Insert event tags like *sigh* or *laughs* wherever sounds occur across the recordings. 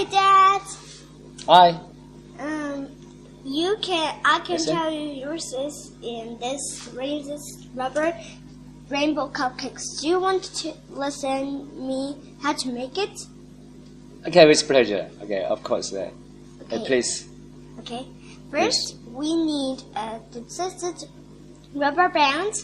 Hi, Dad. Hi. Um, you can I can Listen. tell you yours is in this raises rubber rainbow cupcakes. Do you want to listen me how to make it? Okay, with pleasure. Okay, of course. Uh, uh, Okay. please. Okay. First, we need uh, the twisted rubber band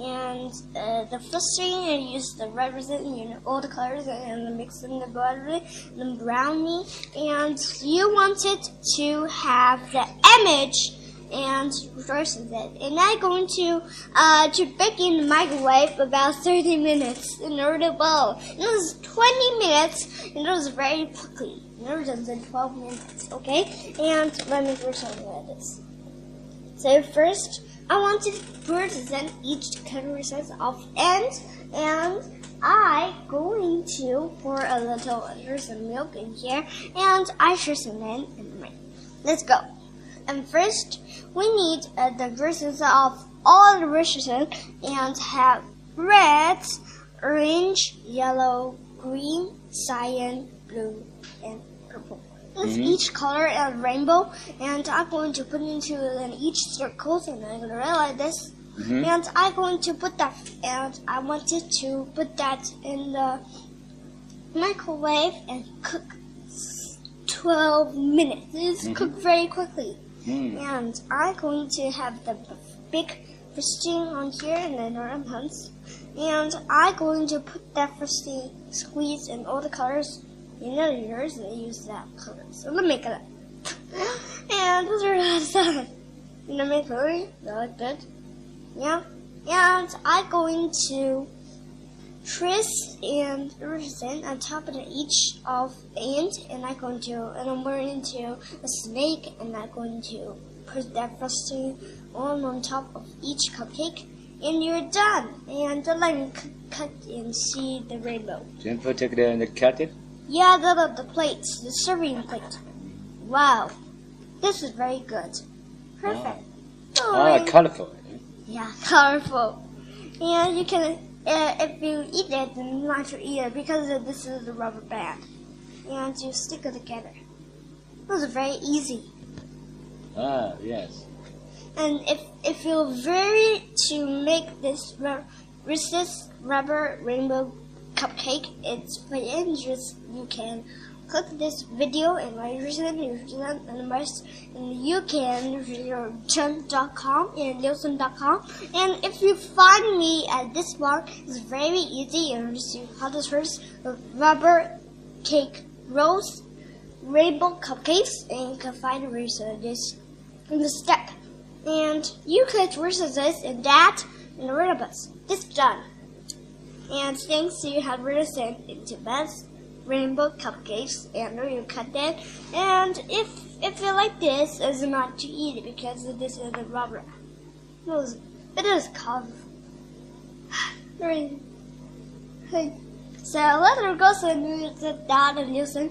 and uh, the first thing I use the represent you know all the colors and, and mix in the and the brownie and you wanted to have the image and versus it and I'm going to uh, to bake in the microwave about 30 minutes in order to boil. It was 20 minutes and it was very quickly. Never done in 12 minutes, okay? And let me show you this. So first, I want to present each size of end, and I going to pour a little under some milk in here, and I share some in in the mic. Let's go. And first, we need the versions of all the versions and have red, orange, yellow, green, cyan, blue, and purple. It's Mhm. each color a rainbow, and I'm going to put into in each circles, and I'm going to write like this. Mhm. And I'm going to put that, and I wanted to put that in the microwave and cook 12 minutes. It's Mhm. cooked very quickly. Mm. And I'm going to have the big frosting on here and then around hands. And I'm going to put that frosting squeeze in all the colors. You know yours, and I use that color. So let me make it up. *laughs* and those are a lot of fun. You know my color? They look good. Yeah. And I'm going to twist and represent on top of each of ant and I'm going to and I'm going to a snake and I'm going to put that frosting on on top of each cupcake and you're done. And let me cut and see the rainbow. Don't it the, the cut it. Yeah, the, the, the plates, the serving plate. Wow, this is very good. Perfect. Ah, Boing. colorful. Yeah, *laughs* colorful. And you can, uh, if you eat it, then not to eat it because this is the rubber band. And you stick it together. It was very easy. Ah, yes. And if if you're very to make this resist rubber rainbow cupcake, it's very interesting. You can click this video and write reason and the most and you can return.com and Nielsen.com and if you find me at this one it's very easy and just you how to search rubber cake rose rainbow cupcakes and you can find this in the step. And you versus this and that and the rid of us. This done. And thanks to you have written into best rainbow cupcakes and you cut that. And if if you like this, it's not to eat it because this is a rubber. It was it is *sighs* hey. So let's go so to news that and listen.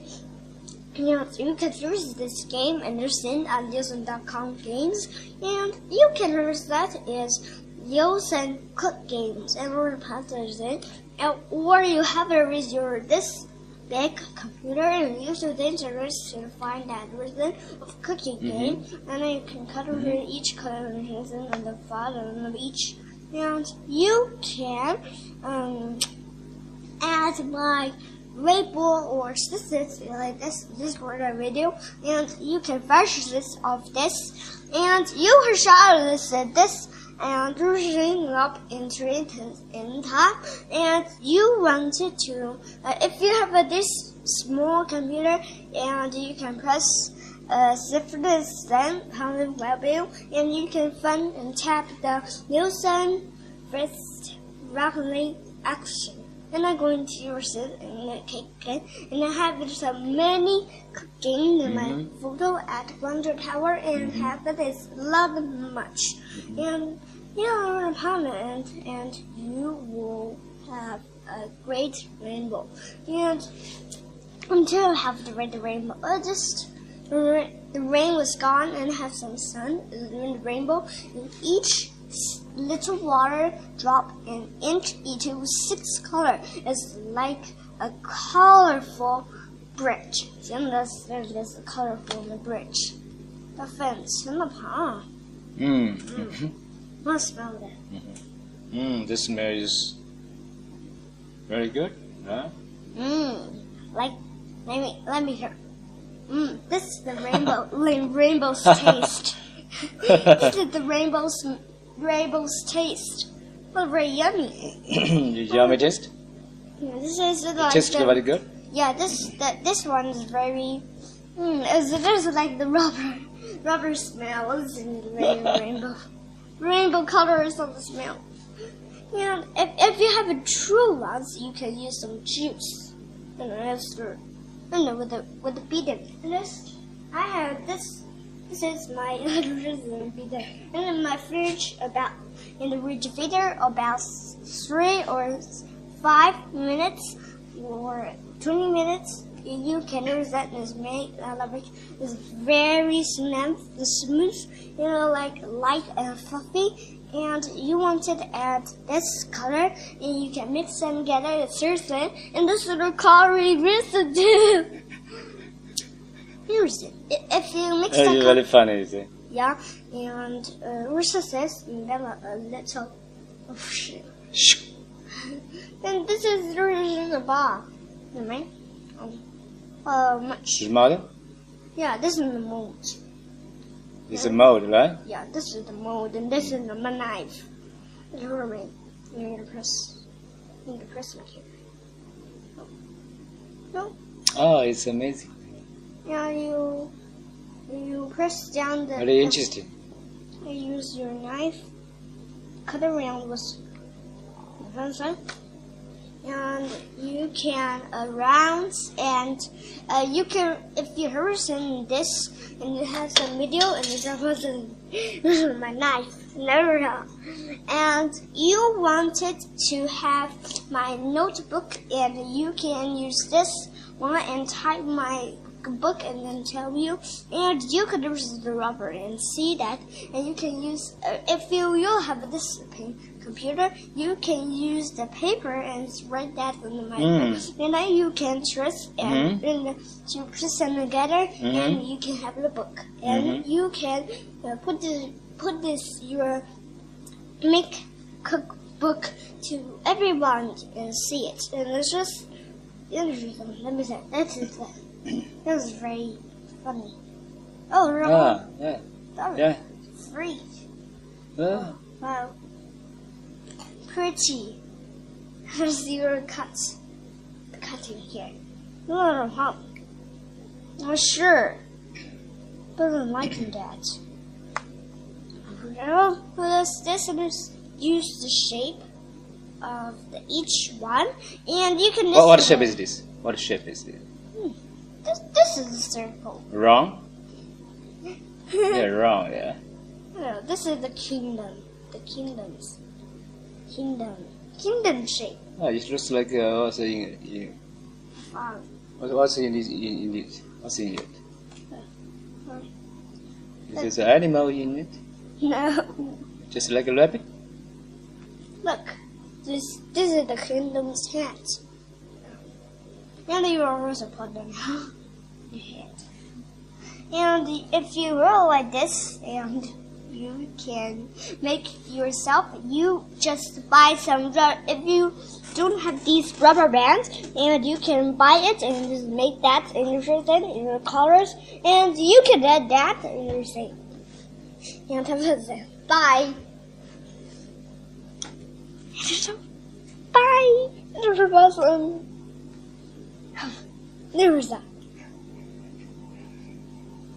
You, know, you can use this game and listen on Nielsen.com games, and you can use that is Nielsen Cook Games, and we're gonna put those in, and, or you have with your this big computer and use the internet to find that version of cooking game, and then you can cut over each color and the bottom of each, and you can um, add my rainbow or scissors like this this for the video and you can flash this of this. And you can shot this and this and bring up into it in time and you wanted to uh, if you have a, this small computer and you can press uh, this then pound webview and you can find and tap the Nielsen first rapidly action and I go into your use and the cake again. And I have so uh, many cooking in my mm-hmm. photo at Wonder Tower and mm-hmm. have it is love much. And you know, upon it and, and you will have a great rainbow. And until I have the red rainbow, I just the rain was gone and have some sun in the rainbow. And each little water drop an inch into six color. It's like a colorful bridge. And this, there's this colorful bridge. The fence and the pond. Mm. Mm. Mhm. Let's smell that. Mm. The smell is very good. Huh? Mmm. Like, let me, let me hear. Mmm. This is the rainbow, *laughs* rainbow's taste. *laughs* this is the rainbow's, rainbow's taste. Well, very yummy. *clears throat* Did you a taste? Yeah, this is It like tastes the, very good. yeah. This that this one is very. Mm, it's, it's like the rubber, rubber smells and the *laughs* rainbow, rainbow colors on the smell. Yeah, if, if you have a true ones, you can use some juice. And the, and with the with the beaten. And this, I have this. This is my *laughs* in my fridge about in the refrigerator about three or five minutes or 20 minutes. You can use that. Is made is very smooth smooth you know like light and fluffy. And you want it at this color and you can mix them together. It's seriously and this little curry residue here's it I- if you mix them you're very funny, you see. yeah and uh, recesses and then a, a little oh shit Shh. *laughs* then this is really the bar. Right? Um, uh, much. Is mother? Yeah, this is the mold. It's a mold, right? Yeah, this is the mold, and this is the knife. Hurry. You need to press. You need to press it here. No. Oh, it's amazing. Yeah, you. You press down the. Very interesting. You use your knife. Cut around with the pencil. And you can around and uh, you can if you listen this and you have some video and it's wasn't *laughs* my knife never know. and you wanted to have my notebook and you can use this one and type my book and then tell you. And you can use the rubber and see that. And you can use uh, if you you have this computer you can use the paper and write that in my Mm. book and then you can twist and, and to put them together and Mhm. you can have the book. And Mhm. you can uh, put this put this your make cookbook to everyone and see it. And it's just interesting let me say that is that was very funny oh really? Ah, yeah. that was Yeah. free Ah. wow pretty *laughs* here's your cut cutting here little hump oh sure doesn't like that well this this is use the shape of the, each one and you can What, what shape is this? What shape is this? This, this is a circle Wrong? *laughs* Yeah, wrong, yeah. No, this is the kingdom. The kingdoms. Kingdom. Kingdom shape. Oh, it looks like uh, what's in, Wow. what- what's in this in, in it? What's in it? Hmm. Is there an animal in it? No. Just like a rabbit? Look. This this is the kingdom's hat. And *laughs* you also put them on your. And if you roll like this and you can make yourself you just buy some if you don't have these rubber bands and you can buy it and just make that in your shirt in your colors and you can add that in your thing. And that was it. Bye. *laughs* Bye. Awesome. There was that.